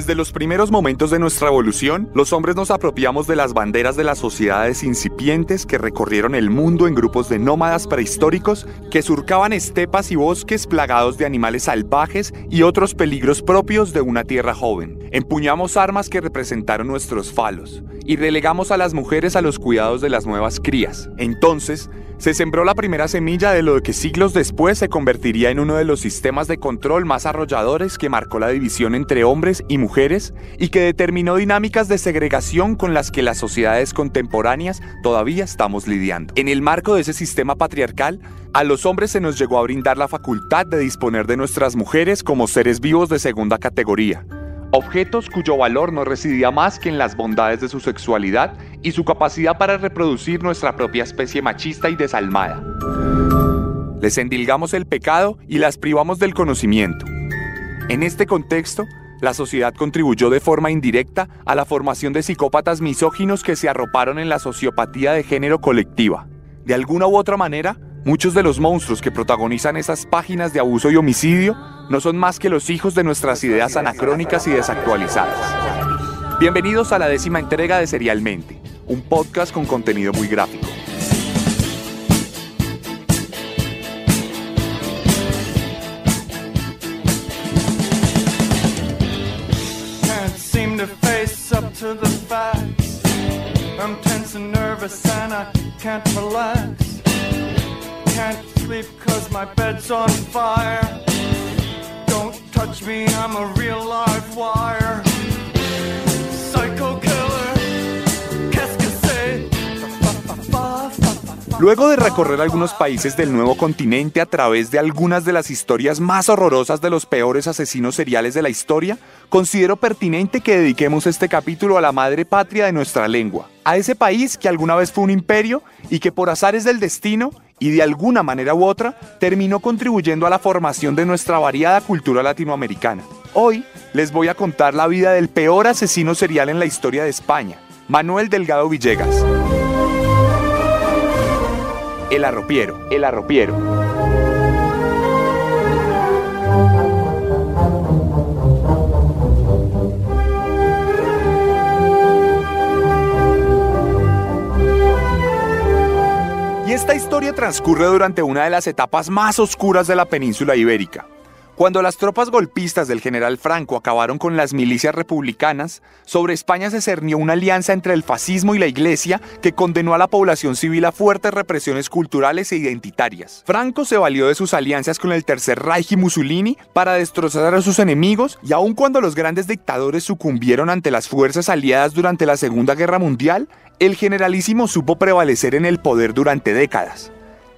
Desde los primeros momentos de nuestra evolución, los hombres nos apropiamos de las banderas de las sociedades incipientes que recorrieron el mundo en grupos de nómadas prehistóricos que surcaban estepas y bosques plagados de animales salvajes y otros peligros propios de una tierra joven. Empuñamos armas que representaron nuestros falos y relegamos a las mujeres a los cuidados de las nuevas crías. Entonces, se sembró la primera semilla de lo que siglos después se convertiría en uno de los sistemas de control más arrolladores que marcó la división entre hombres y mujeres y que determinó dinámicas de segregación con las que las sociedades contemporáneas todavía estamos lidiando. En el marco de ese sistema patriarcal, a los hombres se nos llegó a brindar la facultad de disponer de nuestras mujeres como seres vivos de segunda categoría objetos cuyo valor no residía más que en las bondades de su sexualidad y su capacidad para reproducir nuestra propia especie machista y desalmada. Les endilgamos el pecado y las privamos del conocimiento. En este contexto, la sociedad contribuyó de forma indirecta a la formación de psicópatas misóginos que se arroparon en la sociopatía de género colectiva. De alguna u otra manera, muchos de los monstruos que protagonizan esas páginas de abuso y homicidio no son más que los hijos de nuestras ideas anacrónicas y desactualizadas. Bienvenidos a la décima entrega de Serialmente, un podcast con contenido muy gráfico. Can't sleep cause my bed's on fire. Luego de recorrer algunos países del nuevo continente a través de algunas de las historias más horrorosas de los peores asesinos seriales de la historia, considero pertinente que dediquemos este capítulo a la madre patria de nuestra lengua, a ese país que alguna vez fue un imperio y que por azares del destino y de alguna manera u otra terminó contribuyendo a la formación de nuestra variada cultura latinoamericana. Hoy les voy a contar la vida del peor asesino serial en la historia de España, Manuel Delgado Villegas. El arropiero, el arropiero. Y esta historia transcurre durante una de las etapas más oscuras de la península ibérica. Cuando las tropas golpistas del general Franco acabaron con las milicias republicanas, sobre España se cernió una alianza entre el fascismo y la iglesia que condenó a la población civil a fuertes represiones culturales e identitarias. Franco se valió de sus alianzas con el Tercer Reich y Mussolini para destrozar a sus enemigos y aun cuando los grandes dictadores sucumbieron ante las fuerzas aliadas durante la Segunda Guerra Mundial, el generalísimo supo prevalecer en el poder durante décadas.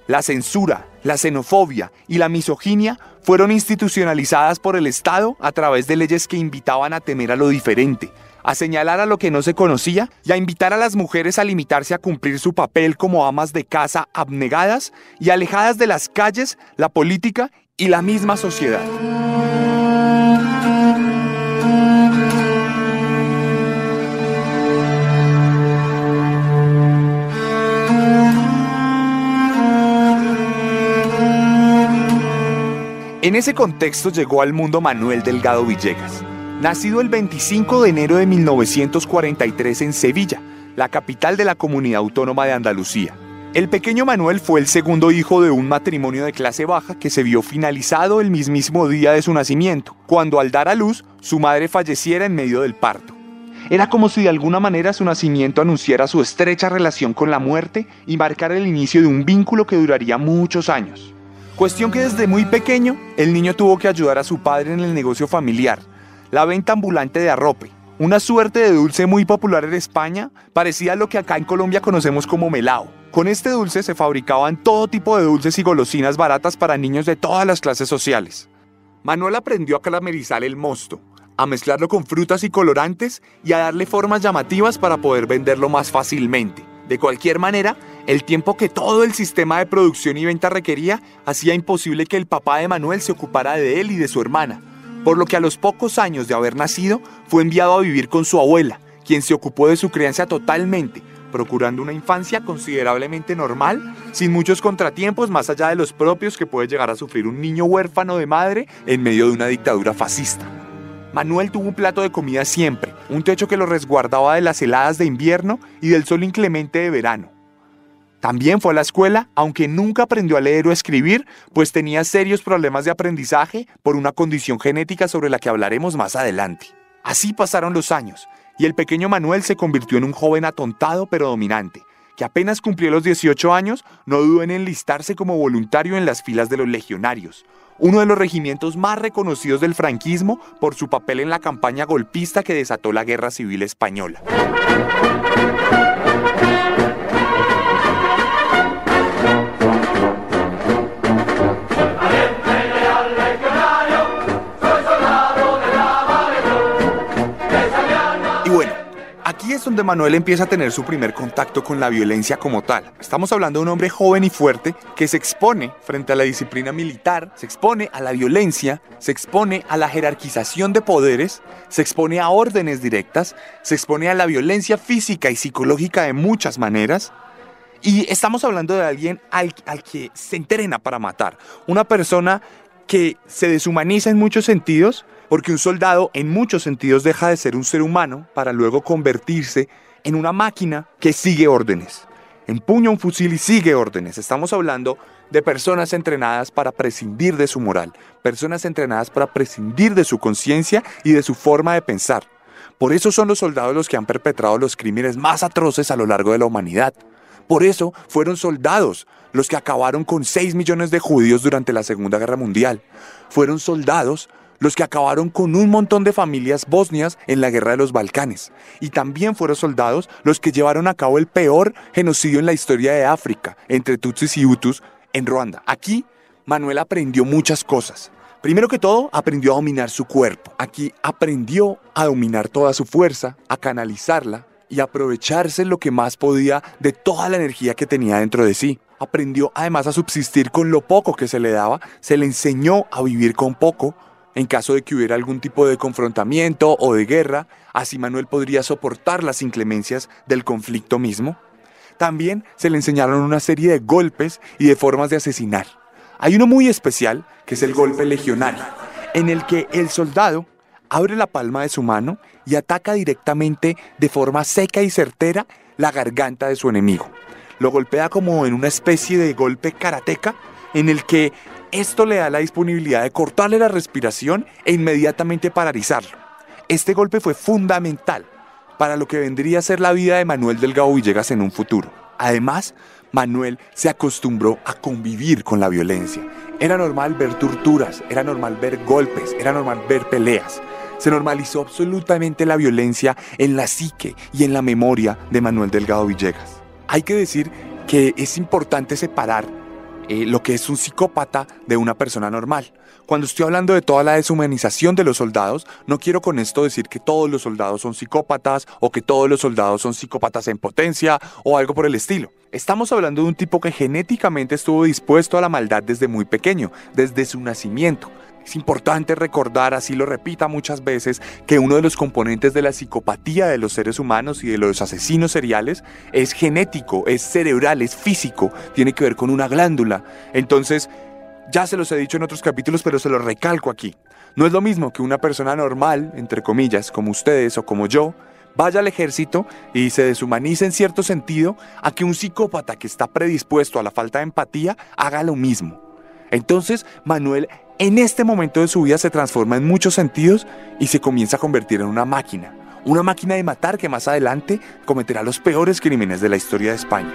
La censura, la xenofobia y la misoginia fueron institucionalizadas por el Estado a través de leyes que invitaban a temer a lo diferente, a señalar a lo que no se conocía y a invitar a las mujeres a limitarse a cumplir su papel como amas de casa abnegadas y alejadas de las calles, la política y la misma sociedad. En ese contexto llegó al mundo Manuel Delgado Villegas, nacido el 25 de enero de 1943 en Sevilla, la capital de la comunidad autónoma de Andalucía. El pequeño Manuel fue el segundo hijo de un matrimonio de clase baja que se vio finalizado el mismísimo día de su nacimiento, cuando al dar a luz su madre falleciera en medio del parto. Era como si de alguna manera su nacimiento anunciara su estrecha relación con la muerte y marcara el inicio de un vínculo que duraría muchos años. Cuestión que desde muy pequeño el niño tuvo que ayudar a su padre en el negocio familiar, la venta ambulante de arrope, una suerte de dulce muy popular en España, parecida a lo que acá en Colombia conocemos como melao. Con este dulce se fabricaban todo tipo de dulces y golosinas baratas para niños de todas las clases sociales. Manuel aprendió a caramelizar el mosto, a mezclarlo con frutas y colorantes y a darle formas llamativas para poder venderlo más fácilmente. De cualquier manera, el tiempo que todo el sistema de producción y venta requería hacía imposible que el papá de Manuel se ocupara de él y de su hermana, por lo que a los pocos años de haber nacido fue enviado a vivir con su abuela, quien se ocupó de su crianza totalmente, procurando una infancia considerablemente normal, sin muchos contratiempos más allá de los propios que puede llegar a sufrir un niño huérfano de madre en medio de una dictadura fascista. Manuel tuvo un plato de comida siempre, un techo que lo resguardaba de las heladas de invierno y del sol inclemente de verano. También fue a la escuela, aunque nunca aprendió a leer o escribir, pues tenía serios problemas de aprendizaje por una condición genética sobre la que hablaremos más adelante. Así pasaron los años, y el pequeño Manuel se convirtió en un joven atontado pero dominante, que apenas cumplió los 18 años, no dudó en enlistarse como voluntario en las filas de los legionarios, uno de los regimientos más reconocidos del franquismo por su papel en la campaña golpista que desató la Guerra Civil Española. Aquí es donde Manuel empieza a tener su primer contacto con la violencia como tal. Estamos hablando de un hombre joven y fuerte que se expone frente a la disciplina militar, se expone a la violencia, se expone a la jerarquización de poderes, se expone a órdenes directas, se expone a la violencia física y psicológica de muchas maneras. Y estamos hablando de alguien al, al que se entrena para matar. Una persona que se deshumaniza en muchos sentidos, porque un soldado en muchos sentidos deja de ser un ser humano para luego convertirse en una máquina que sigue órdenes. Empuña un fusil y sigue órdenes. Estamos hablando de personas entrenadas para prescindir de su moral, personas entrenadas para prescindir de su conciencia y de su forma de pensar. Por eso son los soldados los que han perpetrado los crímenes más atroces a lo largo de la humanidad. Por eso fueron soldados los que acabaron con 6 millones de judíos durante la Segunda Guerra Mundial. Fueron soldados los que acabaron con un montón de familias bosnias en la guerra de los Balcanes. Y también fueron soldados los que llevaron a cabo el peor genocidio en la historia de África, entre Tutsis y Hutus, en Ruanda. Aquí, Manuel aprendió muchas cosas. Primero que todo, aprendió a dominar su cuerpo. Aquí aprendió a dominar toda su fuerza, a canalizarla y aprovecharse lo que más podía de toda la energía que tenía dentro de sí. Aprendió además a subsistir con lo poco que se le daba, se le enseñó a vivir con poco, en caso de que hubiera algún tipo de confrontamiento o de guerra, así Manuel podría soportar las inclemencias del conflicto mismo. También se le enseñaron una serie de golpes y de formas de asesinar. Hay uno muy especial, que es el golpe legionario, en el que el soldado abre la palma de su mano y ataca directamente de forma seca y certera la garganta de su enemigo. Lo golpea como en una especie de golpe karateca en el que esto le da la disponibilidad de cortarle la respiración e inmediatamente paralizarlo. Este golpe fue fundamental para lo que vendría a ser la vida de Manuel Delgado Villegas en un futuro. Además, Manuel se acostumbró a convivir con la violencia. Era normal ver torturas, era normal ver golpes, era normal ver peleas. Se normalizó absolutamente la violencia en la psique y en la memoria de Manuel Delgado Villegas. Hay que decir que es importante separar eh, lo que es un psicópata de una persona normal. Cuando estoy hablando de toda la deshumanización de los soldados, no quiero con esto decir que todos los soldados son psicópatas o que todos los soldados son psicópatas en potencia o algo por el estilo. Estamos hablando de un tipo que genéticamente estuvo dispuesto a la maldad desde muy pequeño, desde su nacimiento. Es importante recordar, así lo repita muchas veces, que uno de los componentes de la psicopatía de los seres humanos y de los asesinos seriales es genético, es cerebral, es físico, tiene que ver con una glándula. Entonces, ya se los he dicho en otros capítulos, pero se los recalco aquí. No es lo mismo que una persona normal, entre comillas, como ustedes o como yo, vaya al ejército y se deshumanice en cierto sentido, a que un psicópata que está predispuesto a la falta de empatía haga lo mismo. Entonces, Manuel en este momento de su vida se transforma en muchos sentidos y se comienza a convertir en una máquina. Una máquina de matar que más adelante cometerá los peores crímenes de la historia de España.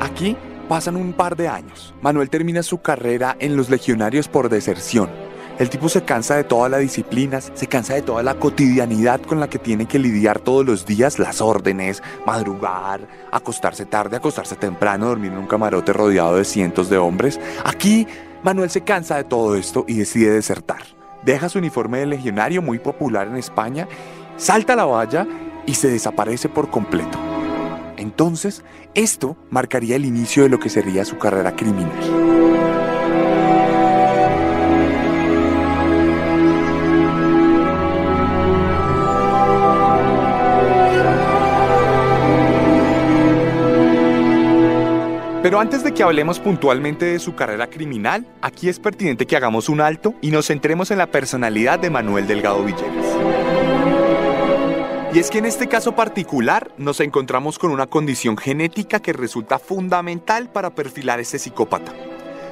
Aquí pasan un par de años. Manuel termina su carrera en los legionarios por deserción El tipo se cansa de todas las disciplinas, se cansa de toda la cotidianidad con la que tiene que lidiar todos los días, las órdenes, madrugar, acostarse tarde, acostarse temprano, dormir en un camarote rodeado de cientos de hombres. Aquí Manuel se cansa de todo esto y decide desertar. Deja su uniforme de legionario muy popular en España, salta la valla y se desaparece por completo. Entonces, esto marcaría el inicio de lo que sería su carrera criminal. Pero antes de que hablemos puntualmente de su carrera criminal, aquí es pertinente que hagamos un alto y nos centremos en la personalidad de Manuel Delgado Villegas. Y es que en este caso particular nos encontramos con una condición genética que resulta fundamental para perfilar a este psicópata.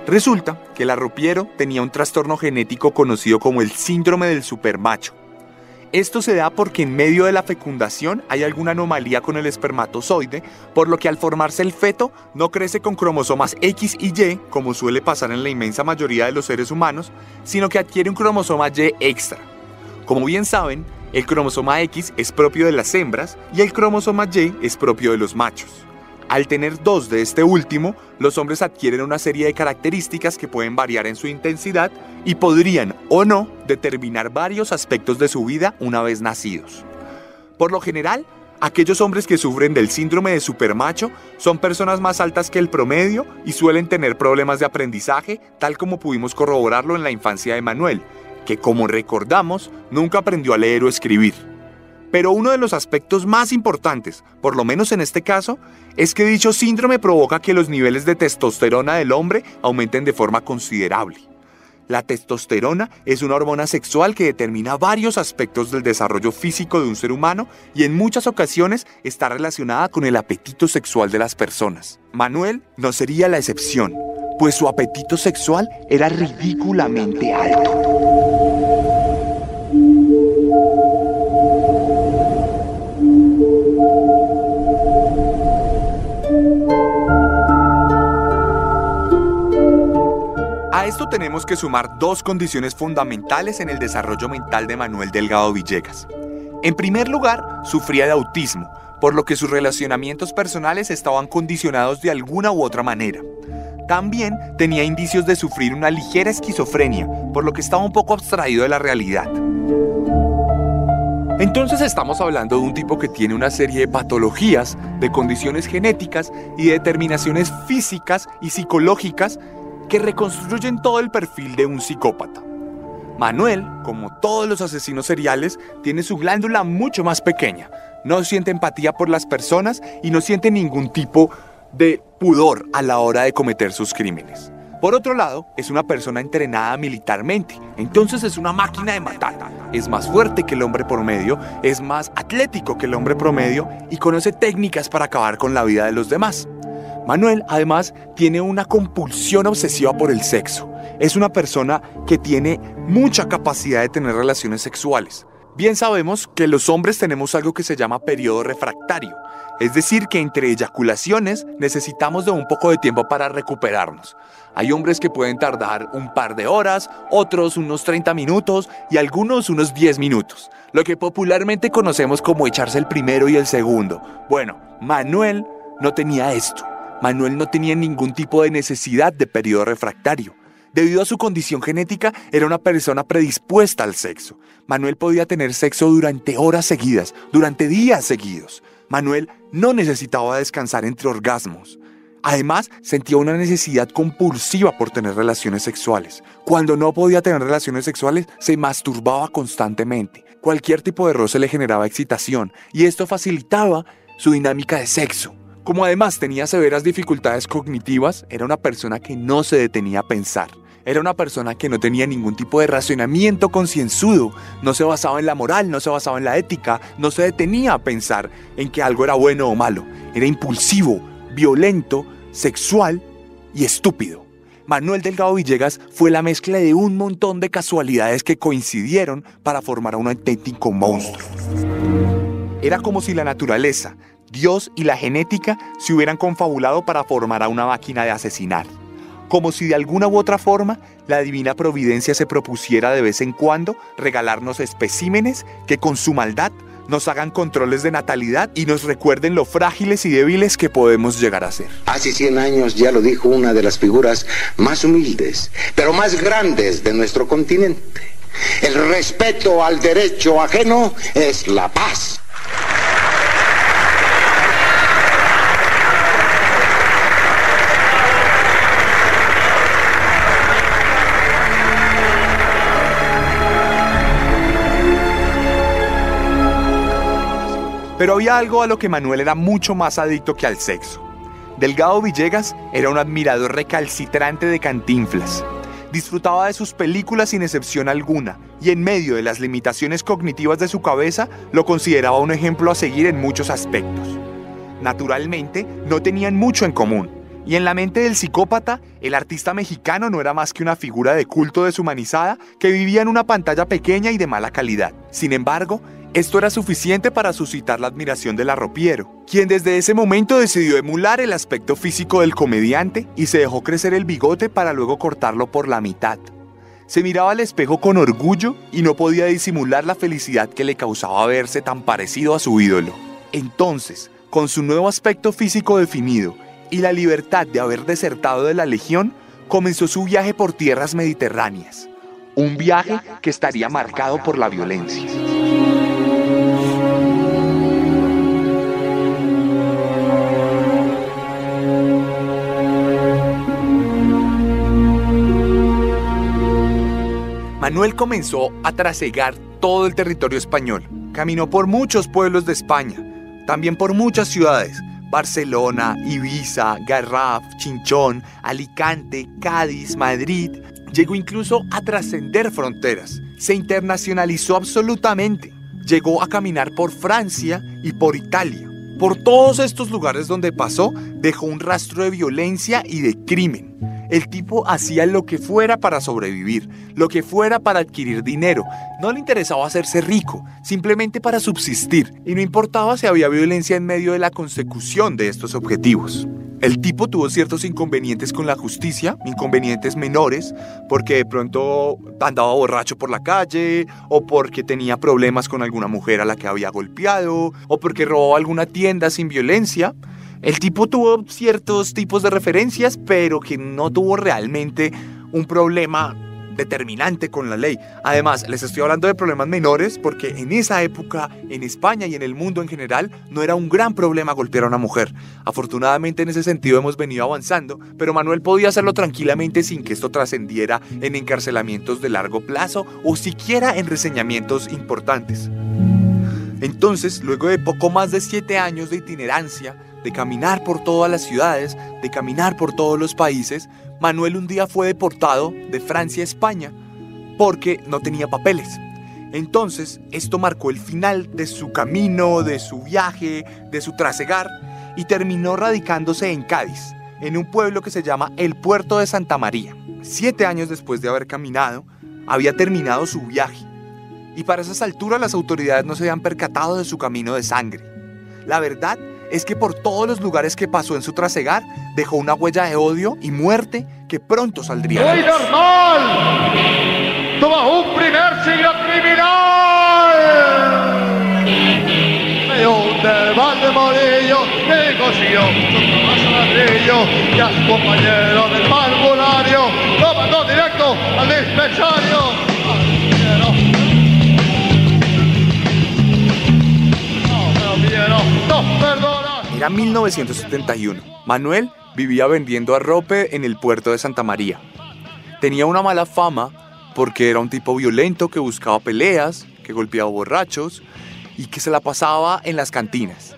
Resulta que el arropiero tenía un trastorno genético conocido como el síndrome del supermacho esto se da porque en medio de la fecundación hay alguna anomalía con el espermatozoide, por lo que al formarse el feto no crece con cromosomas X y Y, como suele pasar en la inmensa mayoría de los seres humanos, sino que adquiere un cromosoma Y extra. Como bien saben, el cromosoma X es propio de las hembras y el cromosoma Y es propio de los machos. Al tener dos de este último, los hombres adquieren una serie de características que pueden variar en su intensidad y podrían o no determinar varios aspectos de su vida una vez nacidos. Por lo general, aquellos hombres que sufren del síndrome de supermacho son personas más altas que el promedio y suelen tener problemas de aprendizaje, tal como pudimos corroborarlo en la infancia de Manuel, que como recordamos nunca aprendió a leer o escribir. Pero uno de los aspectos más importantes, por lo menos en este caso, es que dicho síndrome provoca que los niveles de testosterona del hombre aumenten de forma considerable. La testosterona es una hormona sexual que determina varios aspectos del desarrollo físico de un ser humano y en muchas ocasiones está relacionada con el apetito sexual de las personas. Manuel no sería la excepción, pues su apetito sexual era ridículamente alto. Esto tenemos que sumar dos condiciones fundamentales en el desarrollo mental de Manuel Delgado Villegas. En primer lugar, sufría de autismo, por lo que sus relacionamientos personales estaban condicionados de alguna u otra manera. También tenía indicios de sufrir una ligera esquizofrenia, por lo que estaba un poco abstraído de la realidad. Entonces estamos hablando de un tipo que tiene una serie de patologías, de condiciones genéticas y de determinaciones físicas y psicológicas que reconstruyen todo el perfil de un psicópata. Manuel, como todos los asesinos seriales, tiene su glándula mucho más pequeña, no siente empatía por las personas y no siente ningún tipo de pudor a la hora de cometer sus crímenes. Por otro lado, es una persona entrenada militarmente, entonces es una máquina de matar. Es más fuerte que el hombre promedio, es más atlético que el hombre promedio y conoce técnicas para acabar con la vida de los demás. Manuel además tiene una compulsión obsesiva por el sexo. Es una persona que tiene mucha capacidad de tener relaciones sexuales. Bien sabemos que los hombres tenemos algo que se llama periodo refractario, es decir, que entre eyaculaciones necesitamos de un poco de tiempo para recuperarnos. Hay hombres que pueden tardar un par de horas, otros unos 30 minutos y algunos unos 10 minutos, lo que popularmente conocemos como echarse el primero y el segundo. Bueno, Manuel no tenía esto. Manuel no tenía ningún tipo de necesidad de periodo refractario. Debido a su condición genética, era una persona predispuesta al sexo. Manuel podía tener sexo durante horas seguidas, durante días seguidos. Manuel no necesitaba descansar entre orgasmos. Además, sentía una necesidad compulsiva por tener relaciones sexuales. Cuando no podía tener relaciones sexuales, se masturbaba constantemente. Cualquier tipo de roce le generaba excitación y esto facilitaba su dinámica de sexo. Como además tenía severas dificultades cognitivas, era una persona que no se detenía a pensar. Era una persona que no tenía ningún tipo de racionamiento concienzudo, no se basaba en la moral, no se basaba en la ética, no se detenía a pensar en que algo era bueno o malo. Era impulsivo, violento, sexual y estúpido. Manuel Delgado Villegas fue la mezcla de un montón de casualidades que coincidieron para formar a un auténtico monstruo. Era como si la naturaleza, Dios y la genética se hubieran confabulado para formar a una máquina de asesinar. como si de alguna u otra forma la divina providencia se propusiera de vez en cuando regalarnos especímenes que con su maldad nos hagan controles de natalidad y nos recuerden lo frágiles y débiles que podemos llegar a ser. Hace 100 años ya lo dijo una de las figuras más humildes, pero más grandes de nuestro continente. El respeto al derecho ajeno es la paz. Pero había algo a lo que Manuel era mucho más adicto que al sexo. Delgado Villegas era un admirador recalcitrante de Cantinflas. Disfrutaba de sus películas sin excepción alguna y en medio de las limitaciones cognitivas de su cabeza lo consideraba un ejemplo a seguir en muchos aspectos. Naturalmente, no tenían mucho en común, y en la mente del psicópata, el artista mexicano no era más que una figura de culto deshumanizada que vivía en una pantalla pequeña y de mala calidad. Sin embargo, esto era suficiente para suscitar la admiración del arropiero, quien desde ese momento decidió emular el aspecto físico del comediante y se dejó crecer el bigote para luego cortarlo por la mitad. Se miraba al espejo con orgullo y no podía disimular la felicidad que le causaba verse tan parecido a su ídolo. Entonces, con su nuevo aspecto físico definido y la libertad de haber desertado de la Legión, comenzó su viaje por tierras mediterráneas. Un viaje que estaría marcado por la violencia. Manuel comenzó a trasegar todo el territorio español. Caminó por muchos pueblos de España, también por muchas ciudades. Barcelona, Ibiza, Garraf, Chinchón, Alicante, Cádiz, Madrid. Llegó incluso a trascender fronteras. Se internacionalizó absolutamente. Llegó a caminar por Francia y por Italia. Por todos estos lugares donde pasó, dejó un rastro de violencia y de crimen. El tipo hacía lo que fuera para sobrevivir, lo que fuera para adquirir dinero. No le interesaba hacerse rico, simplemente para subsistir, y no importaba si había violencia en medio de la consecución de estos objetivos. El tipo tuvo ciertos inconvenientes con la justicia, inconvenientes menores, porque de pronto andaba borracho por la calle, o porque tenía problemas con alguna mujer a la que había golpeado, o porque robó alguna tienda sin violencia. El tipo tuvo ciertos tipos de referencias, pero que no tuvo realmente un problema determinante con la ley. Además, les estoy hablando de problemas menores porque en esa época, en España y en el mundo en general, no era un gran problema golpear a una mujer. Afortunadamente en ese sentido hemos venido avanzando, pero Manuel podía hacerlo tranquilamente sin que esto trascendiera en encarcelamientos de largo plazo o siquiera en reseñamientos importantes. Entonces, luego de poco más de siete años de itinerancia, de caminar por todas las ciudades, de caminar por todos los países, Manuel un día fue deportado de Francia a España porque no tenía papeles. Entonces, esto marcó el final de su camino, de su viaje, de su trasegar, y terminó radicándose en Cádiz, en un pueblo que se llama el Puerto de Santa María. Siete años después de haber caminado, había terminado su viaje, y para esas alturas las autoridades no se habían percatado de su camino de sangre. La verdad es que por todos los lugares que pasó en su trasegar dejó una huella de odio y muerte que pronto saldría. ¡Muy normal! ¡Toma un primer siglo criminal! Me hunde Valdemorillo, me consiguió su ladrillo y a su compañero del parvulario lo mandó directo al dispensario. No, me no, perdona. Era 1971. Manuel vivía vendiendo arrope en el puerto de Santa María. Tenía una mala fama porque era un tipo violento que buscaba peleas, que golpeaba borrachos y que se la pasaba en las cantinas.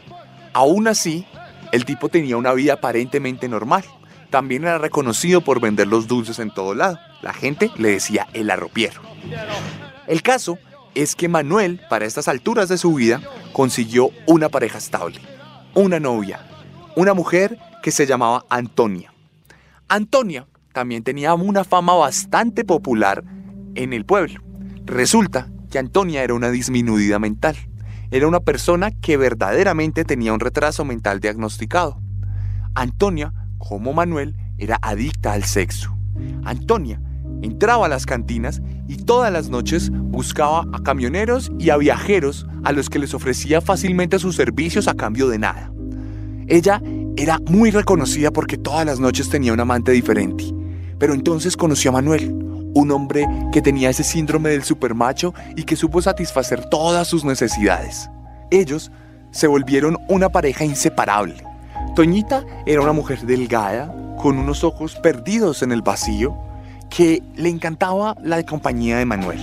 Aún así, el tipo tenía una vida aparentemente normal. También era reconocido por vender los dulces en todo lado. La gente le decía el arropiero. El caso es que Manuel, para estas alturas de su vida, consiguió una pareja estable una novia, una mujer que se llamaba Antonia. Antonia también tenía una fama bastante popular en el pueblo. Resulta que Antonia era una disminuida mental. Era una persona que verdaderamente tenía un retraso mental diagnosticado. Antonia, como Manuel, era adicta al sexo. Antonia entraba a las cantinas y todas las noches buscaba a camioneros y a viajeros a los que les ofrecía fácilmente sus servicios a cambio de nada. Ella era muy reconocida porque todas las noches tenía un amante diferente. Pero entonces conoció a Manuel, un hombre que tenía ese síndrome del supermacho y que supo satisfacer todas sus necesidades. Ellos se volvieron una pareja inseparable. Toñita era una mujer delgada, con unos ojos perdidos en el vacío, que le encantaba la compañía de Manuel.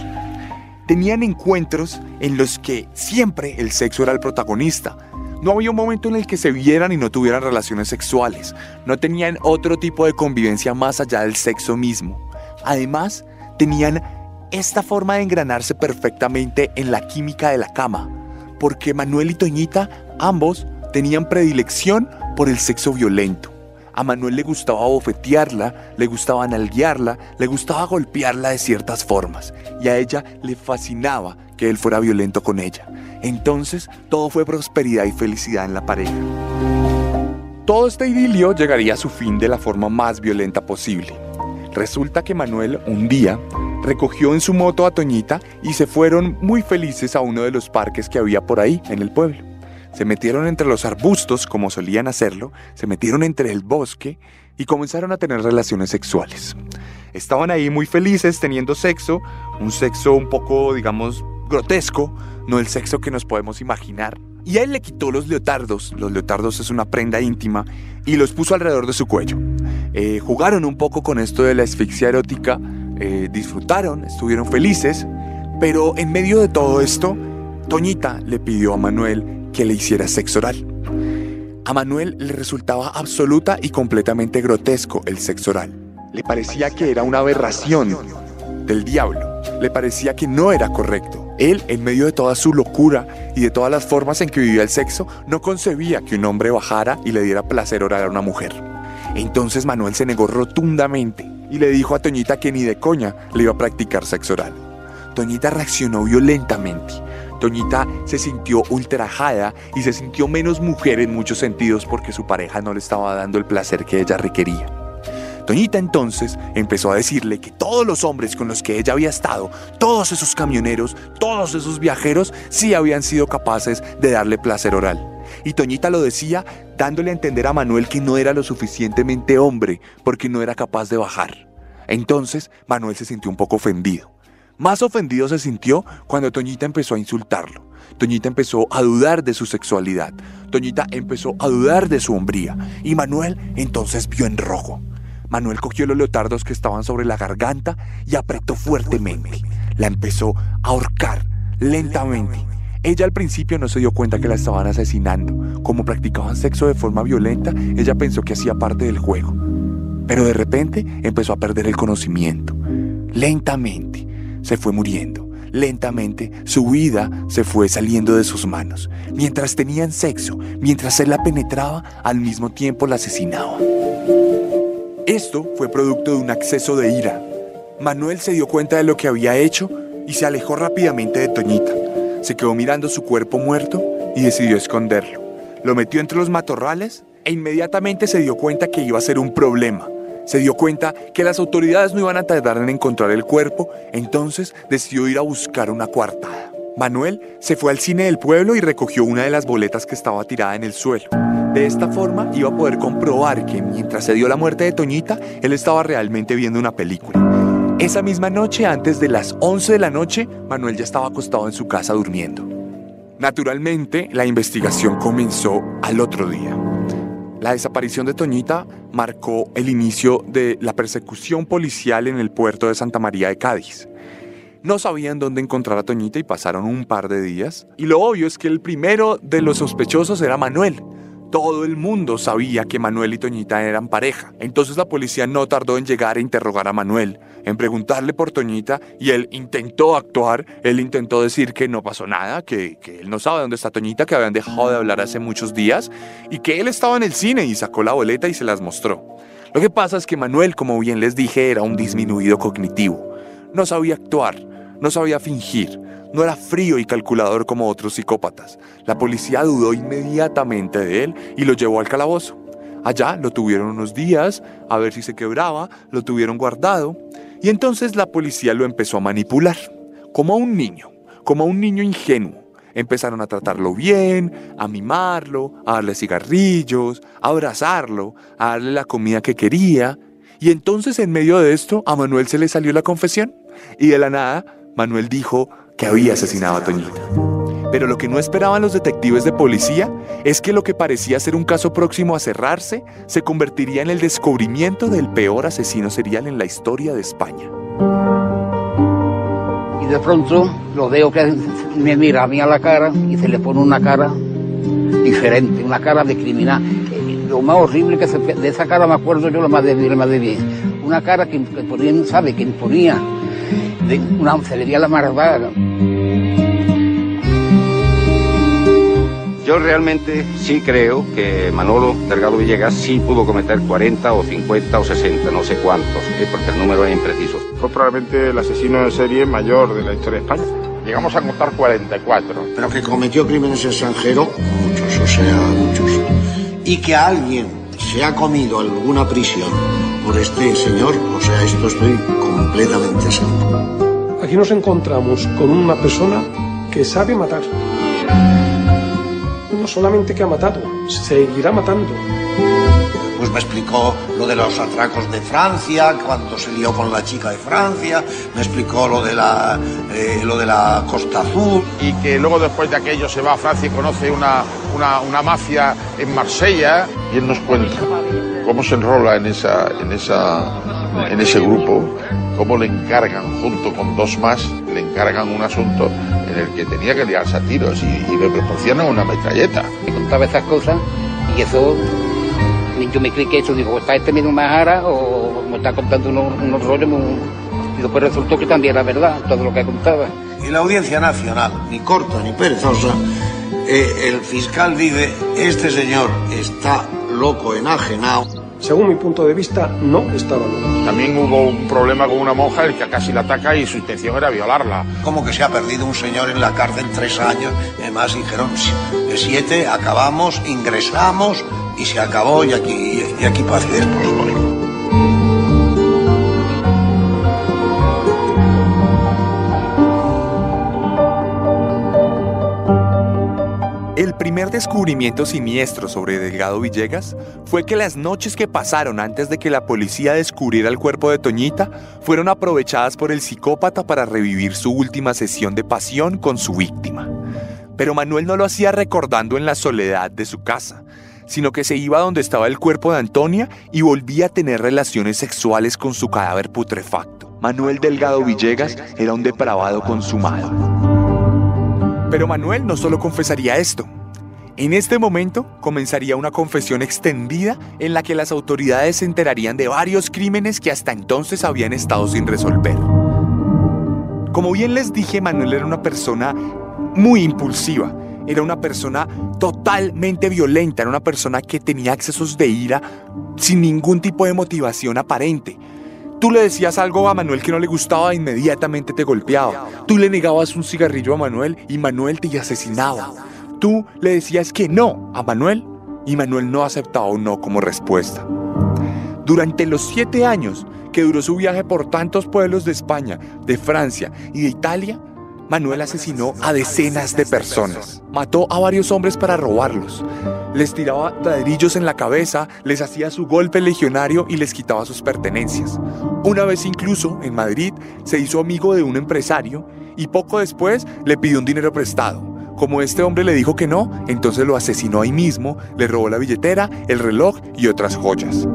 Tenían encuentros en los que siempre el sexo era el protagonista. No había un momento en el que se vieran y no tuvieran relaciones sexuales. No tenían otro tipo de convivencia más allá del sexo mismo. Además, tenían esta forma de engranarse perfectamente en la química de la cama, porque Manuel y Toñita ambos tenían predilección por el sexo violento. A Manuel le gustaba bofetearla, le gustaba nalguearla, le gustaba golpearla de ciertas formas, y a ella le fascinaba que él fuera violento con ella. Entonces, todo fue prosperidad y felicidad en la pareja. Todo este idilio llegaría a su fin de la forma más violenta posible. Resulta que Manuel un día recogió en su moto a Toñita y se fueron muy felices a uno de los parques que había por ahí en el pueblo. Se metieron entre los arbustos, como solían hacerlo, se metieron entre el bosque y comenzaron a tener relaciones sexuales. Estaban ahí muy felices teniendo sexo, un sexo un poco, digamos, grotesco, no el sexo que nos podemos imaginar. Y él le quitó los leotardos, los leotardos es una prenda íntima, y los puso alrededor de su cuello. Eh, jugaron un poco con esto de la asfixia erótica, eh, disfrutaron, estuvieron felices, pero en medio de todo esto, Toñita le pidió a Manuel que le hiciera sexo oral. A Manuel le resultaba absoluta y completamente grotesco el sexo oral. Le parecía que era una aberración del diablo. Le parecía que no era correcto. Él, en medio de toda su locura y de todas las formas en que vivía el sexo, no concebía que un hombre bajara y le diera placer oral a una mujer. Entonces Manuel se negó rotundamente y le dijo a Toñita que ni de coña le iba a practicar sexo oral. Toñita reaccionó violentamente Toñita se sintió ultrajada y se sintió menos mujer en muchos sentidos porque su pareja no le estaba dando el placer que ella requería. Toñita entonces empezó a decirle que todos los hombres con los que ella había estado, todos esos camioneros, todos esos viajeros, sí habían sido capaces de darle placer oral. Y Toñita lo decía dándole a entender a Manuel que no era lo suficientemente hombre porque no era capaz de bajar. Entonces Manuel se sintió un poco ofendido. Más ofendido se sintió cuando Toñita empezó a insultarlo. Toñita empezó a dudar de su sexualidad. Toñita empezó a dudar de su hombría. Y Manuel entonces vio en rojo. Manuel cogió los leotardos que estaban sobre la garganta y apretó fuertemente. La empezó a ahorcar lentamente. Ella al principio no se dio cuenta que la estaban asesinando. Como practicaban sexo de forma violenta, ella pensó que hacía parte del juego. Pero de repente empezó a perder el conocimiento. Lentamente se fue muriendo. Lentamente su vida se fue saliendo de sus manos. Mientras tenían sexo, mientras él la penetraba, al mismo tiempo la asesinaba. Esto fue producto de un acceso de ira. Manuel se dio cuenta de lo que había hecho y se alejó rápidamente de Toñita. Se quedó mirando su cuerpo muerto y decidió esconderlo. Lo metió entre los matorrales e inmediatamente se dio cuenta que iba a ser un problema se dio cuenta que las autoridades no iban a tardar en encontrar el cuerpo, entonces decidió ir a buscar una coartada. Manuel se fue al cine del pueblo y recogió una de las boletas que estaba tirada en el suelo. De esta forma iba a poder comprobar que mientras se dio la muerte de Toñita, él estaba realmente viendo una película. Esa misma noche, antes de las 11 de la noche, Manuel ya estaba acostado en su casa durmiendo. Naturalmente, la investigación comenzó al otro día. La desaparición de Toñita marcó el inicio de la persecución policial en el puerto de Santa María de Cádiz. No sabían dónde encontrar a Toñita y pasaron un par de días. Y lo obvio es que el primero de los sospechosos era Manuel, todo el mundo sabía que Manuel y Toñita eran pareja. Entonces la policía no tardó en llegar a interrogar a Manuel, en preguntarle por Toñita y él intentó actuar, él intentó decir que no pasó nada, que, que él no sabe dónde está Toñita, que habían dejado de hablar hace muchos días y que él estaba en el cine y sacó la boleta y se las mostró. Lo que pasa es que Manuel, como bien les dije, era un disminuido cognitivo. No sabía actuar, no sabía fingir, no era frío y calculador como otros psicópatas. La policía dudó inmediatamente de él y lo llevó al calabozo. Allá lo tuvieron unos días, a ver si se quebraba, lo tuvieron guardado, y entonces la policía lo empezó a manipular, como a un niño, como a un niño ingenuo. Empezaron a tratarlo bien, a mimarlo, a darle cigarrillos, a abrazarlo, a darle la comida que quería. Y entonces en medio de esto a Manuel se le salió la confesión. Y de la nada, Manuel dijo que había asesinado a Toñita. Pero lo que no esperaban los detectives de policía es que lo que parecía ser un caso próximo a cerrarse se convertiría en el descubrimiento del peor asesino serial en la historia de España y de pronto lo veo que me mira a mí a la cara y se le pone una cara diferente, una cara de criminal. Lo más horrible que de esa cara me acuerdo yo lo más de, lo más de bien. Una cara que, que ponía, ¿sabe? Que imponía, de una, se le veía la marvada. Yo realmente sí creo que Manolo Delgado Villegas sí pudo cometer 40 o 50 o 60, no sé cuántos, ¿eh? porque el número es impreciso. Fue probablemente el asesino de serie mayor de la historia de España. Llegamos a contar 44. Pero que cometió crímenes extranjeros, muchos, o sea, muchos. Y que alguien se ha comido alguna prisión por este señor, o sea, esto estoy completamente seguro. Aquí nos encontramos con una persona que sabe matar solamente que ha matado, seguirá matando. Pues me explicó lo de los atracos de Francia, cuando se lió con la chica de Francia, me explicó lo de la, eh, lo de la Costa Azul. Y que luego después de aquello se va a Francia y conoce una, una, una mafia en Marsella. Y él nos cuenta cómo se enrola en, esa, en, esa, en ese grupo, cómo le encargan junto con dos más, le encargan un asunto en el que tenía que liarse a tiros y, le proporcionan una metralleta. Me contaba esas cosas y eso, yo me creí que eso, digo, está este mismo Majara o me está contando unos, rollos y después resultó que también era verdad todo lo que contaba. Y la Audiencia Nacional, ni corta ni perezosa, eh, el fiscal dice, este señor está loco, enajenado según mi punto de vista, no estaba loco. También hubo un problema con una monja el que casi la ataca y su intención era violarla. Como que se ha perdido un señor en la cárcel tres años, además dijeron de siete, acabamos, ingresamos y se acabó y aquí, y aquí paz y El primer descubrimiento siniestro sobre Delgado Villegas fue que las noches que pasaron antes de que la policía descubriera el cuerpo de Toñita fueron aprovechadas por el psicópata para revivir su última sesión de pasión con su víctima. Pero Manuel no lo hacía recordando en la soledad de su casa, sino que se iba donde estaba el cuerpo de Antonia y volvía a tener relaciones sexuales con su cadáver putrefacto. Manuel Delgado Villegas era un depravado consumado. Pero Manuel no solo confesaría esto. En este momento comenzaría una confesión extendida en la que las autoridades se enterarían de varios crímenes que hasta entonces habían estado sin resolver. Como bien les dije, Manuel era una persona muy impulsiva, era una persona totalmente violenta, era una persona que tenía accesos de ira sin ningún tipo de motivación aparente. Tú le decías algo a Manuel que no le gustaba inmediatamente te golpeaba. Tú le negabas un cigarrillo a Manuel y Manuel te asesinaba. Tú le decías que no a Manuel y Manuel no aceptaba un no como respuesta. Durante los siete años que duró su viaje por tantos pueblos de España, de Francia y de Italia, Manuel asesinó a decenas de personas. Mató a varios hombres para robarlos. Les tiraba ladrillos en la cabeza, les hacía su golpe legionario y les quitaba sus pertenencias. Una vez incluso, en Madrid, se hizo amigo de un empresario y poco después le pidió un dinero prestado. Como este hombre le dijo que no, entonces lo asesinó ahí mismo, le robó la billetera, el reloj y otras joyas.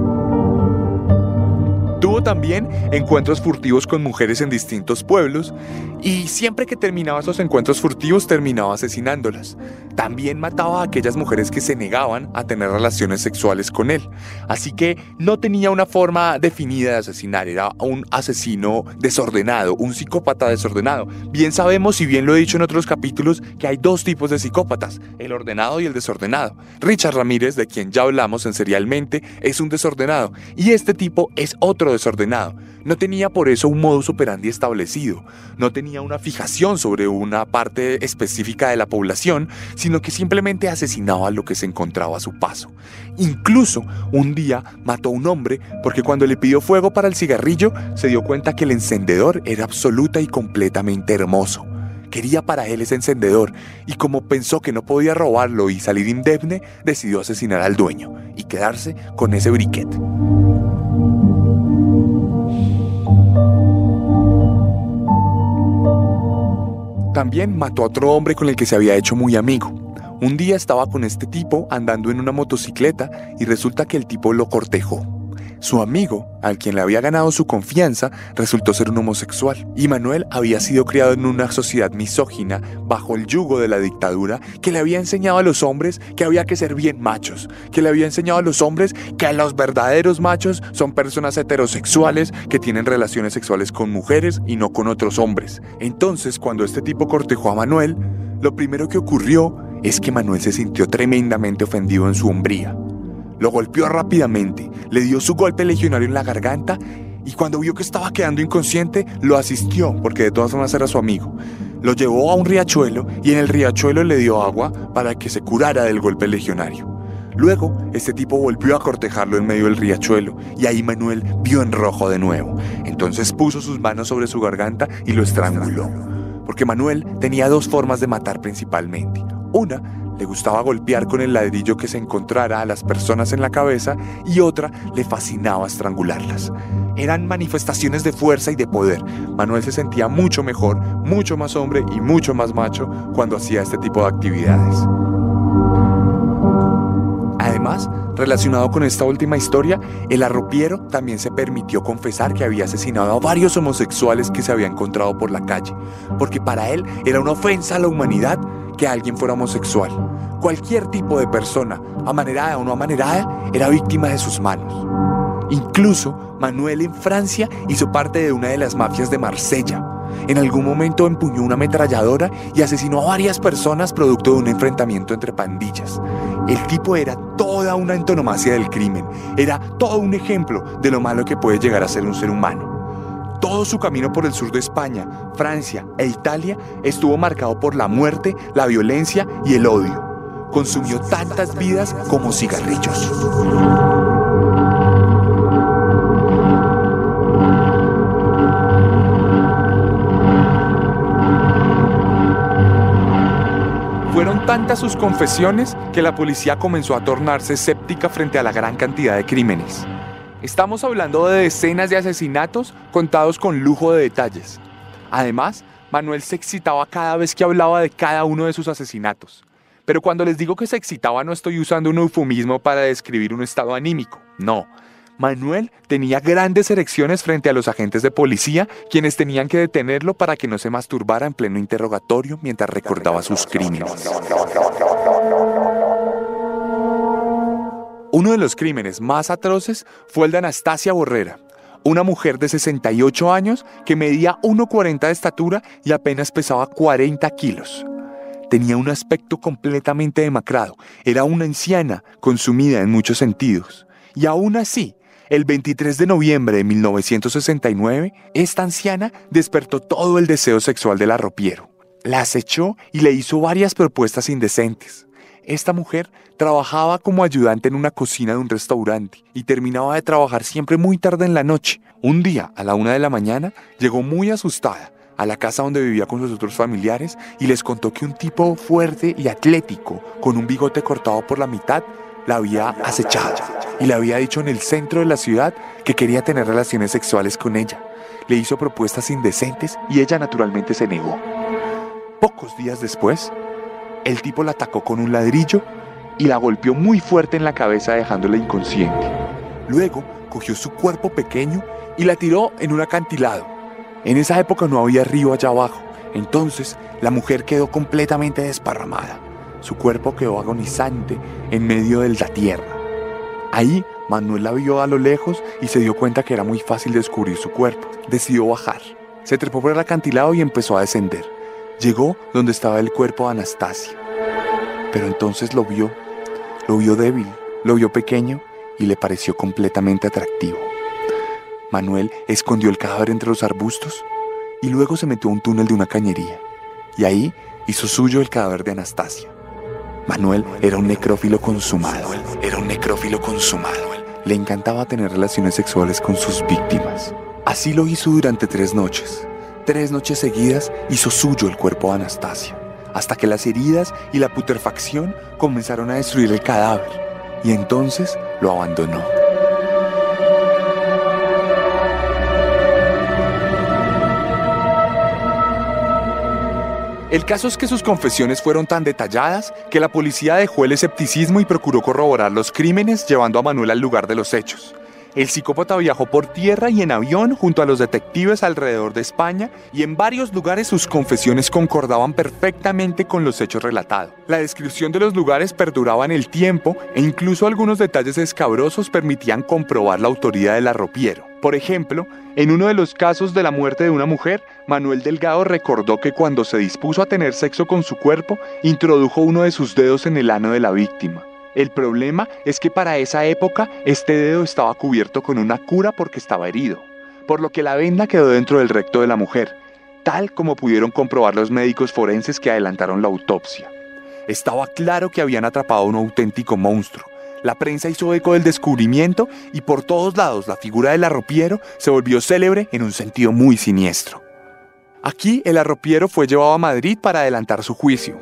También encuentros furtivos con mujeres en distintos pueblos y siempre que terminaba esos encuentros furtivos terminaba asesinándolas. También mataba a aquellas mujeres que se negaban a tener relaciones sexuales con él. Así que no tenía una forma definida de asesinar, era un asesino desordenado, un psicópata desordenado. Bien sabemos y bien lo he dicho en otros capítulos que hay dos tipos de psicópatas, el ordenado y el desordenado. Richard Ramírez, de quien ya hablamos en Serialmente, es un desordenado y este tipo es otro desordenado desordenado. No tenía por eso un modus operandi establecido, no tenía una fijación sobre una parte específica de la población, sino que simplemente asesinaba lo que se encontraba a su paso. Incluso un día mató a un hombre porque cuando le pidió fuego para el cigarrillo se dio cuenta que el encendedor era absoluta y completamente hermoso. Quería para él ese encendedor y como pensó que no podía robarlo y salir indemne, decidió asesinar al dueño y quedarse con ese briquet. También mató a otro hombre con el que se había hecho muy amigo. Un día estaba con este tipo andando en una motocicleta y resulta que el tipo lo cortejó. Su amigo, al quien le había ganado su confianza, resultó ser un homosexual. Y Manuel había sido criado en una sociedad misógina, bajo el yugo de la dictadura, que le había enseñado a los hombres que había que ser bien machos, que le había enseñado a los hombres que los verdaderos machos son personas heterosexuales que tienen relaciones sexuales con mujeres y no con otros hombres. Entonces, cuando este tipo cortejó a Manuel, lo primero que ocurrió es que Manuel se sintió tremendamente ofendido en su hombría. Lo golpeó rápidamente, le dio su golpe legionario en la garganta y cuando vio que estaba quedando inconsciente, lo asistió, porque de todas formas era su amigo. Lo llevó a un riachuelo y en el riachuelo le dio agua para que se curara del golpe legionario. Luego, este tipo volvió a cortejarlo en medio del riachuelo y ahí Manuel vio en rojo de nuevo. Entonces puso sus manos sobre su garganta y lo estranguló. Porque Manuel tenía dos formas de matar principalmente. Una le gustaba golpear con el ladrillo que se encontrara a las personas en la cabeza y otra le fascinaba estrangularlas. Eran manifestaciones de fuerza y de poder. Manuel se sentía mucho mejor, mucho más hombre y mucho más macho cuando hacía este tipo de actividades. Además, relacionado con esta última historia, el arropiero también se permitió confesar que había asesinado a varios homosexuales que se había encontrado por la calle, porque para él era una ofensa a la humanidad que alguien fuera homosexual. Cualquier tipo de persona, amanerada o no amanerada, era víctima de sus manos. Incluso Manuel en Francia hizo parte de una de las mafias de Marsella. En algún momento empuñó una ametralladora y asesinó a varias personas producto de un enfrentamiento entre pandillas. El tipo era toda una antonomasia del crimen, era todo un ejemplo de lo malo que puede llegar a ser un ser humano. Todo su camino por el sur de España, Francia e Italia estuvo marcado por la muerte, la violencia y el odio. Consumió tantas vidas como cigarrillos. Fueron tantas sus confesiones que la policía comenzó a tornarse escéptica frente a la gran cantidad de crímenes. Estamos hablando de decenas de asesinatos contados con lujo de detalles. Además, Manuel se excitaba cada vez que hablaba de cada uno de sus asesinatos. Pero cuando les digo que se excitaba no estoy usando un eufemismo para describir un estado anímico, no. Manuel tenía grandes erecciones frente a los agentes de policía, quienes tenían que detenerlo para que no se masturbara en pleno interrogatorio mientras recordaba sus crímenes. Uno de los crímenes más atroces fue el de Anastasia Borrera, una mujer de 68 años que medía 1,40 de estatura y apenas pesaba 40 kilos. Tenía un aspecto completamente demacrado, era una anciana consumida en muchos sentidos. Y aún así, el 23 de noviembre de 1969, esta anciana despertó todo el deseo sexual del arropiero. La acechó y le hizo varias propuestas indecentes. Esta mujer trabajaba como ayudante en una cocina de un restaurante y terminaba de trabajar siempre muy tarde en la noche. Un día, a la una de la mañana, llegó muy asustada a la casa donde vivía con sus otros familiares y les contó que un tipo fuerte y atlético, con un bigote cortado por la mitad, la había acechado y le había dicho en el centro de la ciudad que quería tener relaciones sexuales con ella. Le hizo propuestas indecentes y ella naturalmente se negó. Pocos días después, el tipo la atacó con un ladrillo y la golpeó muy fuerte en la cabeza dejándola inconsciente. Luego cogió su cuerpo pequeño y la tiró en un acantilado. En esa época no había río allá abajo, entonces la mujer quedó completamente desparramada. Su cuerpo quedó agonizante en medio de la tierra. Ahí Manuel la vio a lo lejos y se dio cuenta que era muy fácil descubrir su cuerpo. Decidió bajar. Se trepó por el acantilado y empezó a descender. Llegó donde estaba el cuerpo de Anastasia. Pero entonces lo vio, lo vio débil, lo vio pequeño y le pareció completamente atractivo. Manuel escondió el cadáver entre los arbustos y luego se metió a un túnel de una cañería. Y ahí hizo suyo el cadáver de Anastasia. Manuel era un necrófilo consumado. Era un necrófilo consumado. Le encantaba tener relaciones sexuales con sus víctimas. Así lo hizo durante tres noches. Tres noches seguidas hizo suyo el cuerpo de Anastasia, hasta que las heridas y la putrefacción comenzaron a destruir el cadáver, y entonces lo abandonó. El caso es que sus confesiones fueron tan detalladas que la policía dejó el escepticismo y procuró corroborar los crímenes llevando a Manuel al lugar de los hechos. El psicópata viajó por tierra y en avión junto a los detectives alrededor de España y en varios lugares sus confesiones concordaban perfectamente con los hechos relatados. La descripción de los lugares perduraba en el tiempo e incluso algunos detalles escabrosos permitían comprobar la autoría del arropiero. Por ejemplo, en uno de los casos de la muerte de una mujer, Manuel Delgado recordó que cuando se dispuso a tener sexo con su cuerpo, introdujo uno de sus dedos en el ano de la víctima. El problema es que para esa época este dedo estaba cubierto con una cura porque estaba herido, por lo que la venda quedó dentro del recto de la mujer, tal como pudieron comprobar los médicos forenses que adelantaron la autopsia. Estaba claro que habían atrapado a un auténtico monstruo. La prensa hizo eco del descubrimiento y por todos lados la figura del arropiero se volvió célebre en un sentido muy siniestro. Aquí el arropiero fue llevado a Madrid para adelantar su juicio,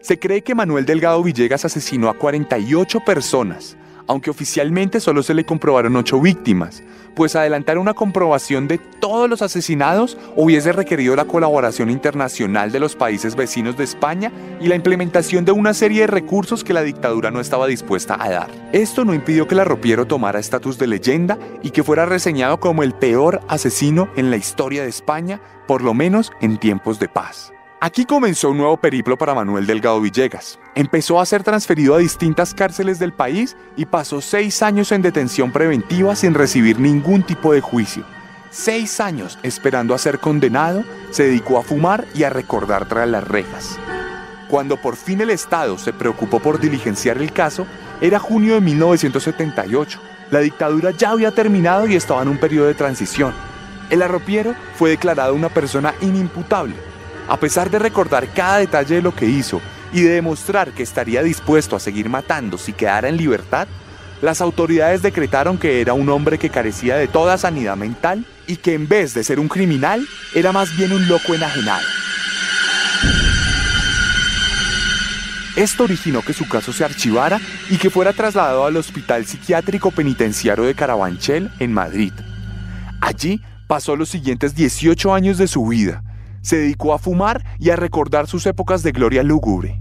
se cree que Manuel Delgado Villegas asesinó a 48 personas, aunque oficialmente solo se le comprobaron 8 víctimas, pues adelantar una comprobación de todos los asesinados hubiese requerido la colaboración internacional de los países vecinos de España y la implementación de una serie de recursos que la dictadura no estaba dispuesta a dar. Esto no impidió que la Ropiero tomara estatus de leyenda y que fuera reseñado como el peor asesino en la historia de España, por lo menos en tiempos de paz. Aquí comenzó un nuevo periplo para Manuel Delgado Villegas. Empezó a ser transferido a distintas cárceles del país y pasó seis años en detención preventiva sin recibir ningún tipo de juicio. Seis años esperando a ser condenado, se dedicó a fumar y a recordar tras las rejas. Cuando por fin el Estado se preocupó por diligenciar el caso, era junio de 1978. La dictadura ya había terminado y estaba en un periodo de transición. El arropiero fue declarado una persona inimputable a pesar de recordar cada detalle de lo que hizo y de demostrar que estaría dispuesto a seguir matando si quedara en libertad, las autoridades decretaron que era un hombre que carecía de toda sanidad mental y que en vez de ser un criminal, era más bien un loco enajenado. Esto originó que su caso se archivara y que fuera trasladado al Hospital Psiquiátrico Penitenciario de Carabanchel en Madrid. Allí pasó los siguientes 18 años de su vida, se dedicó a fumar y a recordar sus épocas de gloria lúgubre.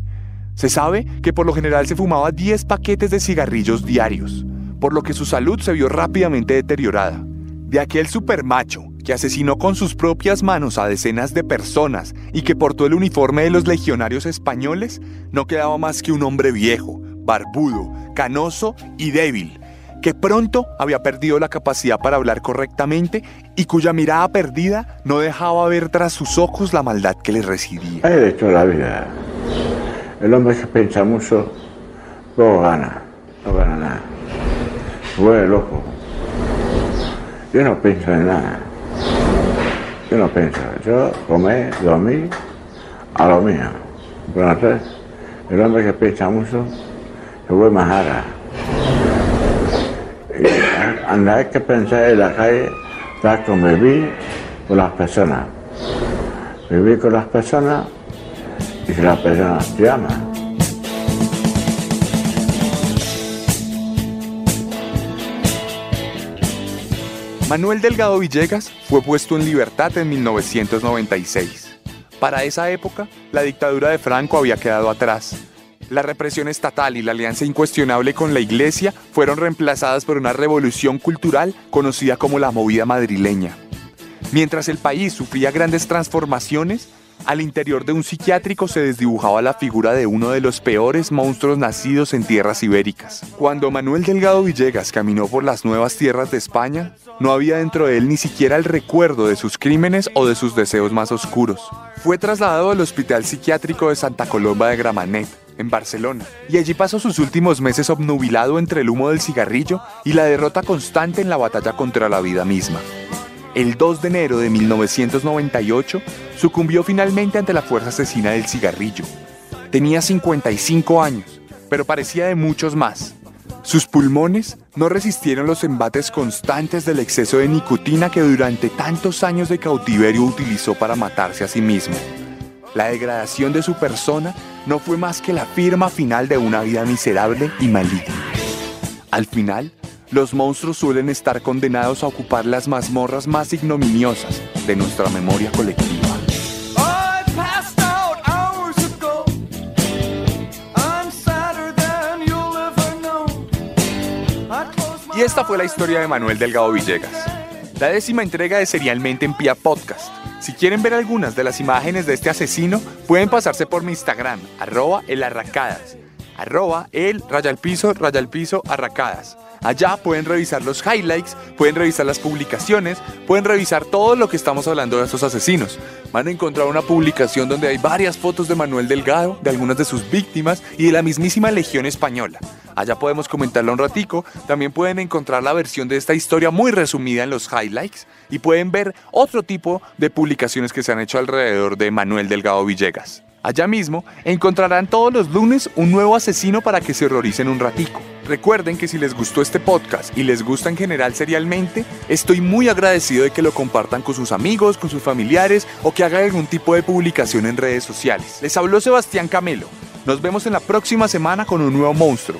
Se sabe que por lo general se fumaba 10 paquetes de cigarrillos diarios, por lo que su salud se vio rápidamente deteriorada. De aquel supermacho que asesinó con sus propias manos a decenas de personas y que portó el uniforme de los legionarios españoles, no quedaba más que un hombre viejo, barbudo, canoso y débil, que pronto había perdido la capacidad para hablar correctamente y cuya mirada perdida no dejaba ver tras sus ojos la maldad que le residía. Hay de toda la vida. El hombre que piensa mucho, luego gana, no gana nada. Vuelve loco. Yo no pienso en nada. Yo no pienso. Yo comer, dormir, a lo mío. Pero entonces, el hombre que piensa mucho se vuelve más ara andar que pensar en la calle para convivir con las personas. Vivir con las personas y las personas te aman. Manuel Delgado Villegas fue puesto en libertad en 1996. Para esa época, la dictadura de Franco había quedado atrás la represión estatal y la alianza incuestionable con la Iglesia fueron reemplazadas por una revolución cultural conocida como la movida madrileña. Mientras el país sufría grandes transformaciones, al interior de un psiquiátrico se desdibujaba la figura de uno de los peores monstruos nacidos en tierras ibéricas. Cuando Manuel Delgado Villegas caminó por las nuevas tierras de España, no había dentro de él ni siquiera el recuerdo de sus crímenes o de sus deseos más oscuros. Fue trasladado al Hospital Psiquiátrico de Santa Colomba de Gramanet, en Barcelona, y allí pasó sus últimos meses obnubilado entre el humo del cigarrillo y la derrota constante en la batalla contra la vida misma. el 2 de enero de 1998, sucumbió finalmente ante la fuerza asesina del cigarrillo. Tenía 55 años, pero parecía de muchos más. Sus pulmones no resistieron los embates constantes del exceso de nicotina que durante tantos años de cautiverio utilizó para matarse a sí mismo. La degradación de su persona no fue más que la firma final de una vida miserable y maligna. Al final, los monstruos suelen estar condenados a ocupar las mazmorras más ignominiosas de nuestra memoria colectiva. Y esta fue la historia de Manuel Delgado Villegas, la décima entrega de Serialmente en Pia Podcast. Si quieren ver algunas de las imágenes de este asesino, pueden pasarse por mi Instagram, arroba elarracadas, arroba el raya al piso, raya al piso, arracadas. Allá pueden revisar los highlights, pueden revisar las publicaciones, pueden revisar todo lo que estamos hablando de estos asesinos. Van a encontrar una publicación donde hay varias fotos de Manuel Delgado, de algunas de sus víctimas y de la mismísima Legión Española. Allá podemos comentarla un ratico. También pueden encontrar la versión de esta historia muy resumida en los highlights y pueden ver otro tipo de publicaciones que se han hecho alrededor de Manuel Delgado Villegas. Allá mismo encontrarán todos los lunes un nuevo asesino para que se horroricen un ratico. Recuerden que si les gustó este podcast y les gusta en general serialmente, estoy muy agradecido de que lo compartan con sus amigos, con sus familiares o que hagan algún tipo de publicación en redes sociales. Les habló Sebastián Camelo. Nos vemos en la próxima semana con un nuevo monstruo,